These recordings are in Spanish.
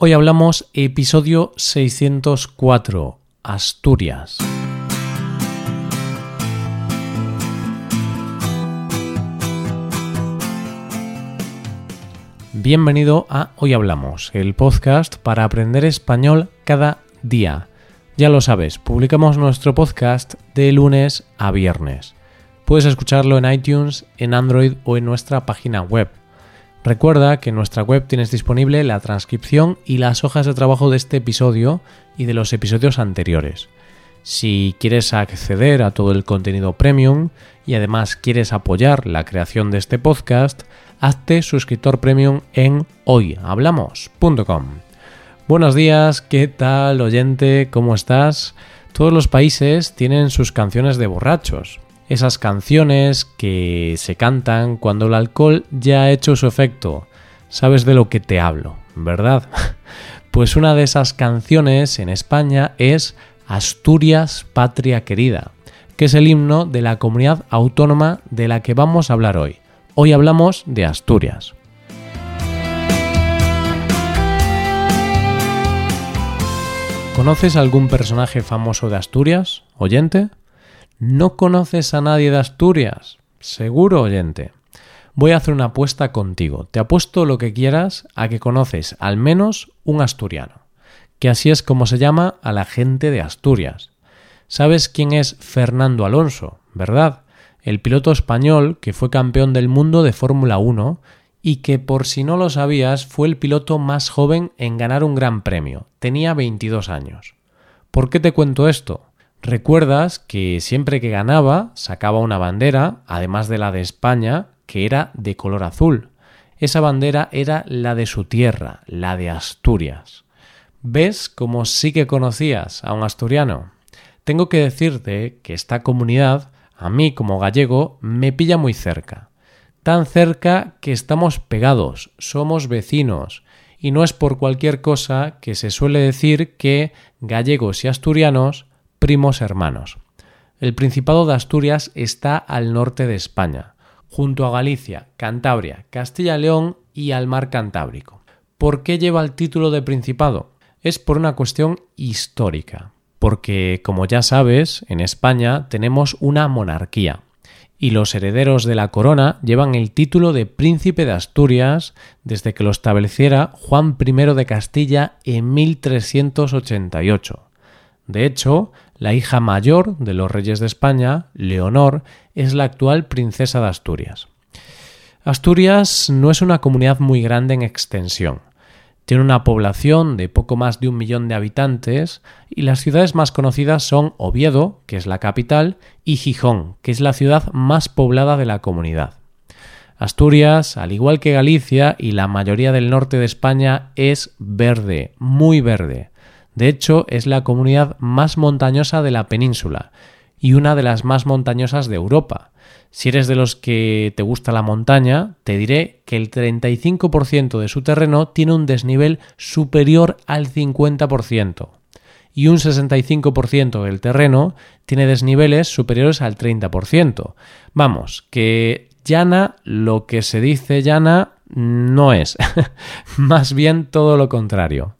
Hoy hablamos episodio 604, Asturias. Bienvenido a Hoy Hablamos, el podcast para aprender español cada día. Ya lo sabes, publicamos nuestro podcast de lunes a viernes. Puedes escucharlo en iTunes, en Android o en nuestra página web Recuerda que en nuestra web tienes disponible la transcripción y las hojas de trabajo de este episodio y de los episodios anteriores. Si quieres acceder a todo el contenido premium y además quieres apoyar la creación de este podcast, hazte suscriptor premium en hoyhablamos.com. Buenos días, ¿qué tal oyente? ¿Cómo estás? Todos los países tienen sus canciones de borrachos esas canciones que se cantan cuando el alcohol ya ha hecho su efecto. Sabes de lo que te hablo, ¿verdad? Pues una de esas canciones en España es Asturias, Patria Querida, que es el himno de la comunidad autónoma de la que vamos a hablar hoy. Hoy hablamos de Asturias. ¿Conoces algún personaje famoso de Asturias, oyente? ¿No conoces a nadie de Asturias? Seguro, oyente. Voy a hacer una apuesta contigo. Te apuesto lo que quieras a que conoces al menos un asturiano, que así es como se llama a la gente de Asturias. ¿Sabes quién es Fernando Alonso, verdad? El piloto español que fue campeón del mundo de Fórmula 1 y que por si no lo sabías fue el piloto más joven en ganar un gran premio. Tenía 22 años. ¿Por qué te cuento esto? Recuerdas que siempre que ganaba sacaba una bandera, además de la de España, que era de color azul. Esa bandera era la de su tierra, la de Asturias. ¿Ves cómo sí que conocías a un asturiano? Tengo que decirte que esta comunidad, a mí como gallego, me pilla muy cerca. Tan cerca que estamos pegados, somos vecinos, y no es por cualquier cosa que se suele decir que gallegos y asturianos primos hermanos. El Principado de Asturias está al norte de España, junto a Galicia, Cantabria, Castilla y León y al mar Cantábrico. ¿Por qué lleva el título de Principado? Es por una cuestión histórica, porque, como ya sabes, en España tenemos una monarquía, y los herederos de la corona llevan el título de Príncipe de Asturias desde que lo estableciera Juan I de Castilla en 1388. De hecho, la hija mayor de los reyes de España, Leonor, es la actual princesa de Asturias. Asturias no es una comunidad muy grande en extensión. Tiene una población de poco más de un millón de habitantes y las ciudades más conocidas son Oviedo, que es la capital, y Gijón, que es la ciudad más poblada de la comunidad. Asturias, al igual que Galicia y la mayoría del norte de España, es verde, muy verde. De hecho, es la comunidad más montañosa de la península y una de las más montañosas de Europa. Si eres de los que te gusta la montaña, te diré que el 35% de su terreno tiene un desnivel superior al 50% y un 65% del terreno tiene desniveles superiores al 30%. Vamos, que llana, lo que se dice llana, no es. Más bien todo lo contrario.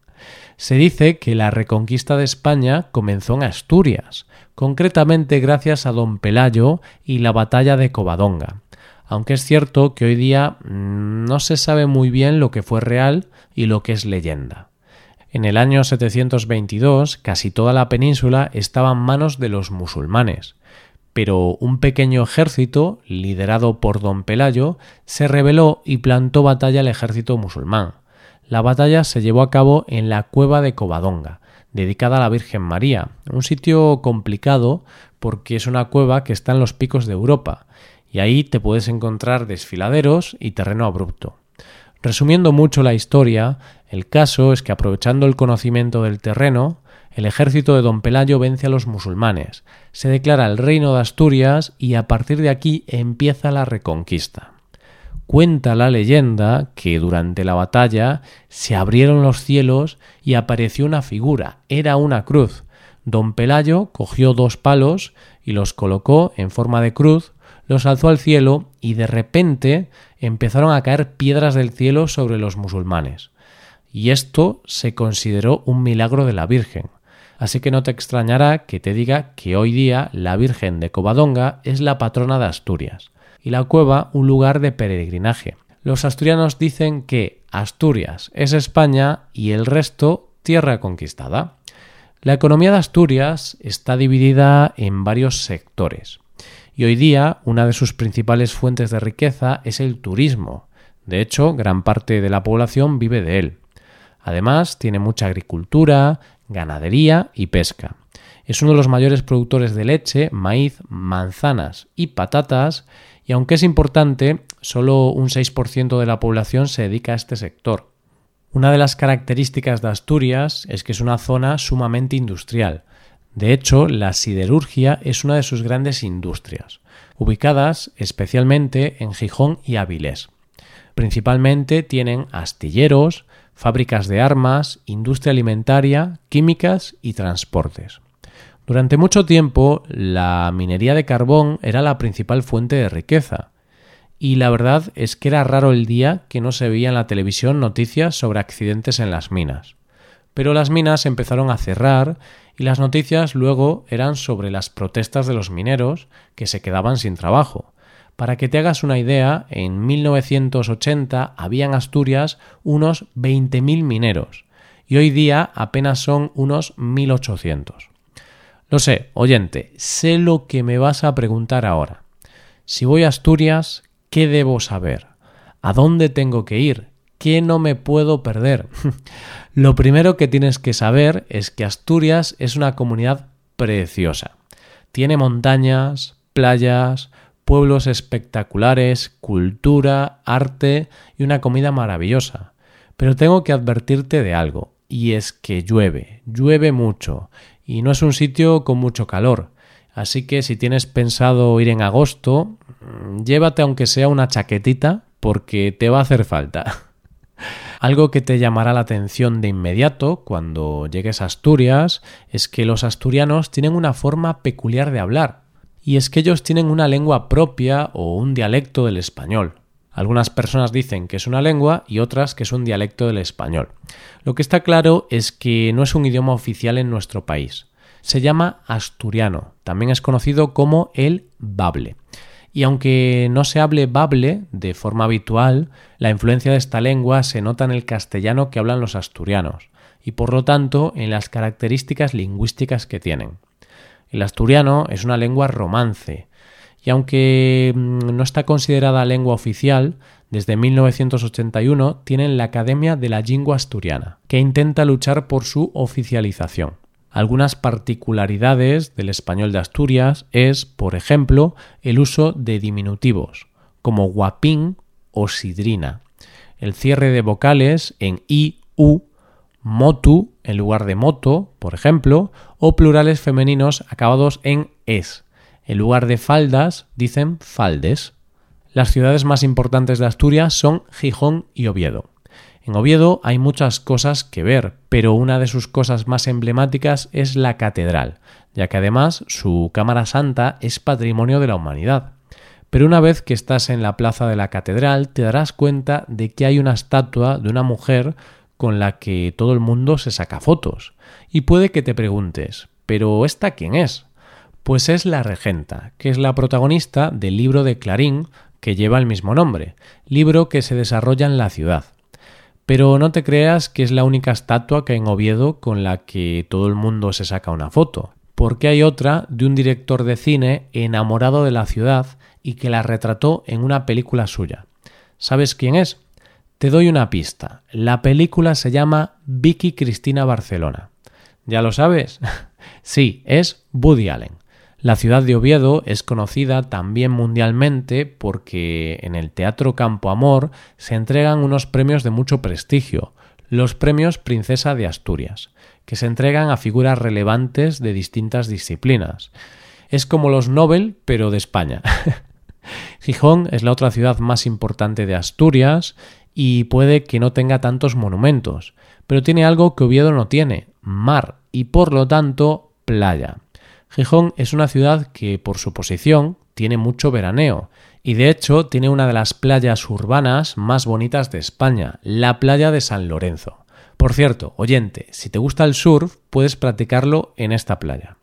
Se dice que la reconquista de España comenzó en Asturias, concretamente gracias a don Pelayo y la batalla de Covadonga. Aunque es cierto que hoy día mm, no se sabe muy bien lo que fue real y lo que es leyenda. En el año 722 casi toda la península estaba en manos de los musulmanes, pero un pequeño ejército, liderado por don Pelayo, se rebeló y plantó batalla al ejército musulmán. La batalla se llevó a cabo en la cueva de Covadonga, dedicada a la Virgen María, un sitio complicado porque es una cueva que está en los picos de Europa, y ahí te puedes encontrar desfiladeros y terreno abrupto. Resumiendo mucho la historia, el caso es que aprovechando el conocimiento del terreno, el ejército de don Pelayo vence a los musulmanes, se declara el reino de Asturias y a partir de aquí empieza la reconquista. Cuenta la leyenda que durante la batalla se abrieron los cielos y apareció una figura, era una cruz. Don Pelayo cogió dos palos y los colocó en forma de cruz, los alzó al cielo y de repente empezaron a caer piedras del cielo sobre los musulmanes. y esto se consideró un milagro de la Virgen. Así que no te extrañará que te diga que hoy día la Virgen de Covadonga es la patrona de Asturias y la cueva un lugar de peregrinaje. Los asturianos dicen que Asturias es España y el resto tierra conquistada. La economía de Asturias está dividida en varios sectores y hoy día una de sus principales fuentes de riqueza es el turismo. De hecho, gran parte de la población vive de él. Además, tiene mucha agricultura, ganadería y pesca. Es uno de los mayores productores de leche, maíz, manzanas y patatas, y aunque es importante, solo un 6% de la población se dedica a este sector. Una de las características de Asturias es que es una zona sumamente industrial. De hecho, la siderurgia es una de sus grandes industrias, ubicadas especialmente en Gijón y Avilés. Principalmente tienen astilleros, fábricas de armas, industria alimentaria, químicas y transportes. Durante mucho tiempo la minería de carbón era la principal fuente de riqueza, y la verdad es que era raro el día que no se veía en la televisión noticias sobre accidentes en las minas. Pero las minas empezaron a cerrar y las noticias luego eran sobre las protestas de los mineros que se quedaban sin trabajo, para que te hagas una idea, en 1980 había en Asturias unos 20.000 mineros y hoy día apenas son unos 1.800. Lo sé, oyente, sé lo que me vas a preguntar ahora. Si voy a Asturias, ¿qué debo saber? ¿A dónde tengo que ir? ¿Qué no me puedo perder? lo primero que tienes que saber es que Asturias es una comunidad preciosa. Tiene montañas, playas, pueblos espectaculares, cultura, arte y una comida maravillosa. Pero tengo que advertirte de algo, y es que llueve, llueve mucho, y no es un sitio con mucho calor. Así que si tienes pensado ir en agosto, mm, llévate aunque sea una chaquetita, porque te va a hacer falta. Algo que te llamará la atención de inmediato cuando llegues a Asturias es que los asturianos tienen una forma peculiar de hablar y es que ellos tienen una lengua propia o un dialecto del español. Algunas personas dicen que es una lengua y otras que es un dialecto del español. Lo que está claro es que no es un idioma oficial en nuestro país. Se llama asturiano, también es conocido como el bable. Y aunque no se hable bable de forma habitual, la influencia de esta lengua se nota en el castellano que hablan los asturianos y por lo tanto en las características lingüísticas que tienen. El asturiano es una lengua romance, y aunque mm, no está considerada lengua oficial, desde 1981 tienen la Academia de la Lengua Asturiana, que intenta luchar por su oficialización. Algunas particularidades del español de Asturias es, por ejemplo, el uso de diminutivos, como guapín o sidrina, el cierre de vocales en i, u motu en lugar de moto, por ejemplo, o plurales femeninos acabados en es. En lugar de faldas, dicen faldes. Las ciudades más importantes de Asturias son Gijón y Oviedo. En Oviedo hay muchas cosas que ver, pero una de sus cosas más emblemáticas es la catedral, ya que además su Cámara Santa es patrimonio de la humanidad. Pero una vez que estás en la plaza de la catedral te darás cuenta de que hay una estatua de una mujer con la que todo el mundo se saca fotos. Y puede que te preguntes, ¿pero esta quién es? Pues es la regenta, que es la protagonista del libro de Clarín que lleva el mismo nombre, libro que se desarrolla en la ciudad. Pero no te creas que es la única estatua que hay en Oviedo con la que todo el mundo se saca una foto, porque hay otra de un director de cine enamorado de la ciudad y que la retrató en una película suya. ¿Sabes quién es? Te doy una pista. La película se llama Vicky Cristina Barcelona. ¿Ya lo sabes? sí, es Woody Allen. La ciudad de Oviedo es conocida también mundialmente porque en el Teatro Campo Amor se entregan unos premios de mucho prestigio, los premios Princesa de Asturias, que se entregan a figuras relevantes de distintas disciplinas. Es como los Nobel, pero de España. Gijón es la otra ciudad más importante de Asturias y puede que no tenga tantos monumentos, pero tiene algo que Oviedo no tiene, mar y por lo tanto playa. Gijón es una ciudad que por su posición tiene mucho veraneo y de hecho tiene una de las playas urbanas más bonitas de España, la playa de San Lorenzo. Por cierto, oyente, si te gusta el surf, puedes practicarlo en esta playa.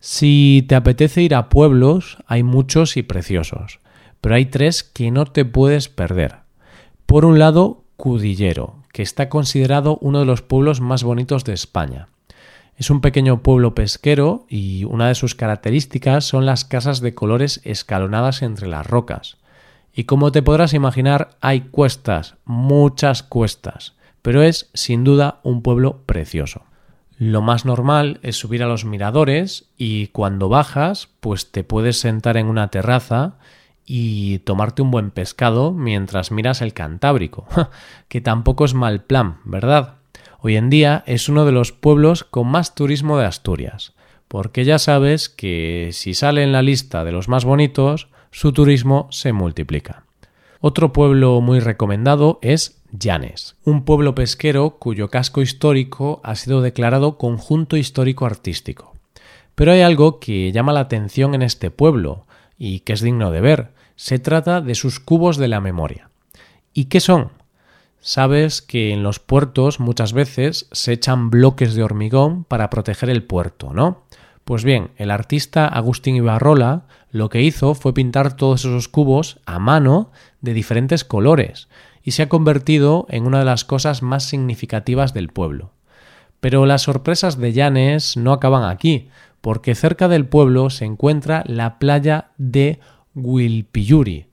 Si te apetece ir a pueblos, hay muchos y preciosos, pero hay tres que no te puedes perder. Por un lado, Cudillero, que está considerado uno de los pueblos más bonitos de España. Es un pequeño pueblo pesquero y una de sus características son las casas de colores escalonadas entre las rocas. Y como te podrás imaginar, hay cuestas, muchas cuestas, pero es sin duda un pueblo precioso. Lo más normal es subir a los miradores y cuando bajas, pues te puedes sentar en una terraza y tomarte un buen pescado mientras miras el Cantábrico, que tampoco es mal plan, ¿verdad? Hoy en día es uno de los pueblos con más turismo de Asturias, porque ya sabes que si sale en la lista de los más bonitos, su turismo se multiplica. Otro pueblo muy recomendado es Llanes, un pueblo pesquero cuyo casco histórico ha sido declarado conjunto histórico artístico. Pero hay algo que llama la atención en este pueblo y que es digno de ver. Se trata de sus cubos de la memoria. ¿Y qué son? Sabes que en los puertos muchas veces se echan bloques de hormigón para proteger el puerto, ¿no? Pues bien, el artista Agustín Ibarrola lo que hizo fue pintar todos esos cubos a mano de diferentes colores y se ha convertido en una de las cosas más significativas del pueblo. Pero las sorpresas de Llanes no acaban aquí, porque cerca del pueblo se encuentra la playa de Huilpiyuri,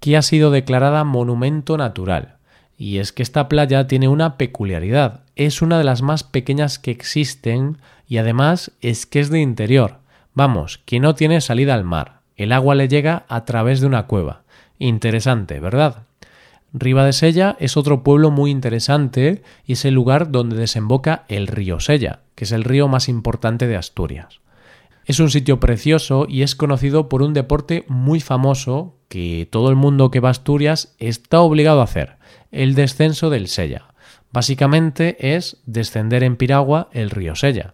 que ha sido declarada monumento natural. Y es que esta playa tiene una peculiaridad, es una de las más pequeñas que existen y además es que es de interior. Vamos, que no tiene salida al mar. El agua le llega a través de una cueva. Interesante, ¿verdad? Riva de Sella es otro pueblo muy interesante y es el lugar donde desemboca el río Sella, que es el río más importante de Asturias. Es un sitio precioso y es conocido por un deporte muy famoso que todo el mundo que va a Asturias está obligado a hacer, el descenso del Sella. Básicamente es descender en piragua el río Sella.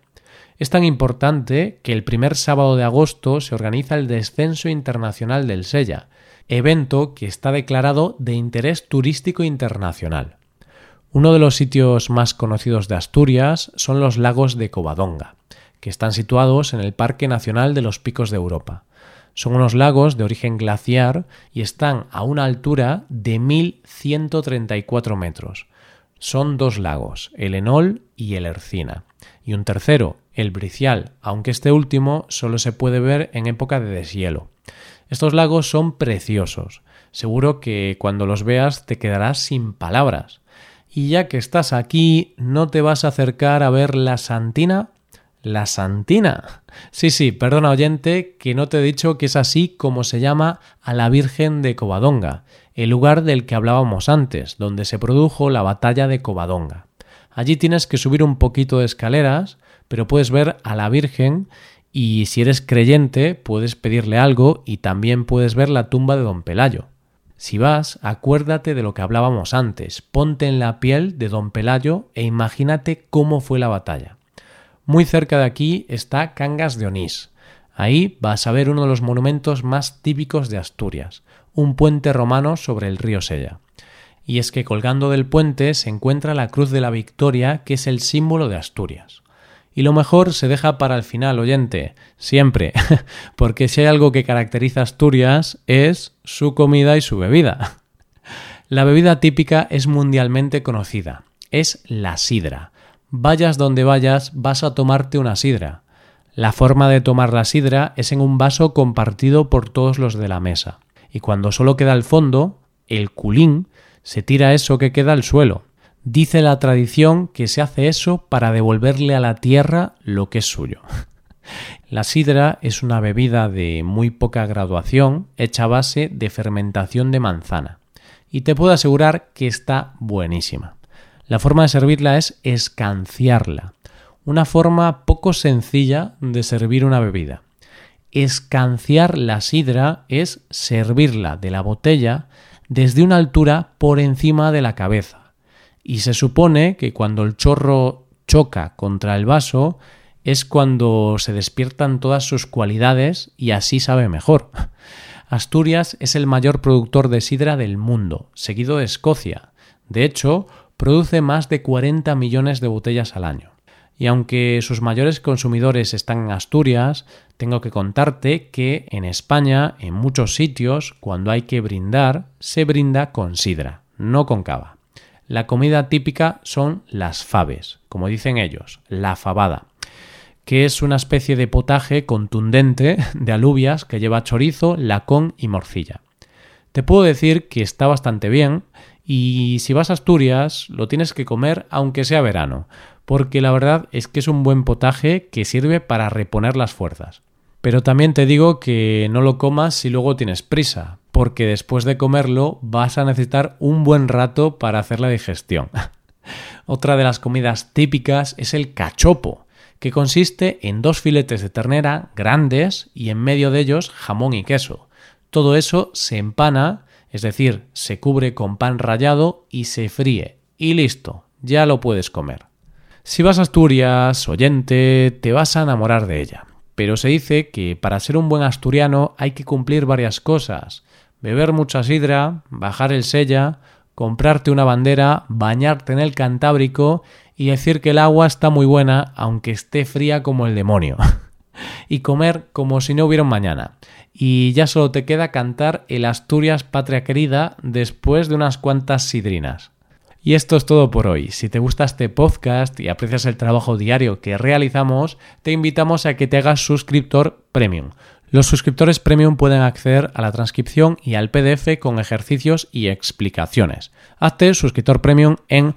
Es tan importante que el primer sábado de agosto se organiza el Descenso Internacional del Sella, evento que está declarado de interés turístico internacional. Uno de los sitios más conocidos de Asturias son los lagos de Covadonga, que están situados en el Parque Nacional de los Picos de Europa. Son unos lagos de origen glaciar y están a una altura de 1.134 metros. Son dos lagos, el Enol y el Ercina, y un tercero, el Bricial, aunque este último solo se puede ver en época de deshielo. Estos lagos son preciosos. Seguro que cuando los veas te quedarás sin palabras. Y ya que estás aquí, ¿no te vas a acercar a ver la Santina? La Santina. Sí, sí, perdona oyente, que no te he dicho que es así como se llama a la Virgen de Covadonga, el lugar del que hablábamos antes, donde se produjo la batalla de Covadonga. Allí tienes que subir un poquito de escaleras, pero puedes ver a la Virgen y si eres creyente puedes pedirle algo y también puedes ver la tumba de don Pelayo. Si vas, acuérdate de lo que hablábamos antes, ponte en la piel de don Pelayo e imagínate cómo fue la batalla. Muy cerca de aquí está Cangas de Onís. Ahí vas a ver uno de los monumentos más típicos de Asturias, un puente romano sobre el río Sella. Y es que colgando del puente se encuentra la Cruz de la Victoria, que es el símbolo de Asturias. Y lo mejor se deja para el final, oyente, siempre, porque si hay algo que caracteriza a Asturias es su comida y su bebida. La bebida típica es mundialmente conocida, es la sidra, Vayas donde vayas, vas a tomarte una sidra. La forma de tomar la sidra es en un vaso compartido por todos los de la mesa. Y cuando solo queda el fondo, el culín, se tira eso que queda al suelo. Dice la tradición que se hace eso para devolverle a la tierra lo que es suyo. La sidra es una bebida de muy poca graduación hecha a base de fermentación de manzana. Y te puedo asegurar que está buenísima. La forma de servirla es escanciarla, una forma poco sencilla de servir una bebida. Escanciar la sidra es servirla de la botella desde una altura por encima de la cabeza. Y se supone que cuando el chorro choca contra el vaso es cuando se despiertan todas sus cualidades y así sabe mejor. Asturias es el mayor productor de sidra del mundo, seguido de Escocia. De hecho, produce más de 40 millones de botellas al año. Y aunque sus mayores consumidores están en Asturias, tengo que contarte que en España, en muchos sitios, cuando hay que brindar, se brinda con sidra, no con cava. La comida típica son las faves, como dicen ellos, la fabada, que es una especie de potaje contundente de alubias que lleva chorizo, lacón y morcilla. Te puedo decir que está bastante bien y si vas a Asturias lo tienes que comer aunque sea verano, porque la verdad es que es un buen potaje que sirve para reponer las fuerzas. Pero también te digo que no lo comas si luego tienes prisa, porque después de comerlo vas a necesitar un buen rato para hacer la digestión. Otra de las comidas típicas es el cachopo, que consiste en dos filetes de ternera grandes y en medio de ellos jamón y queso. Todo eso se empana, es decir, se cubre con pan rallado y se fríe. Y listo, ya lo puedes comer. Si vas a Asturias, oyente, te vas a enamorar de ella. Pero se dice que para ser un buen asturiano hay que cumplir varias cosas. Beber mucha sidra, bajar el sella, comprarte una bandera, bañarte en el Cantábrico y decir que el agua está muy buena aunque esté fría como el demonio. y comer como si no hubiera mañana. Y ya solo te queda cantar el Asturias Patria Querida después de unas cuantas sidrinas. Y esto es todo por hoy. Si te gusta este podcast y aprecias el trabajo diario que realizamos, te invitamos a que te hagas suscriptor premium. Los suscriptores premium pueden acceder a la transcripción y al PDF con ejercicios y explicaciones. Hazte suscriptor premium en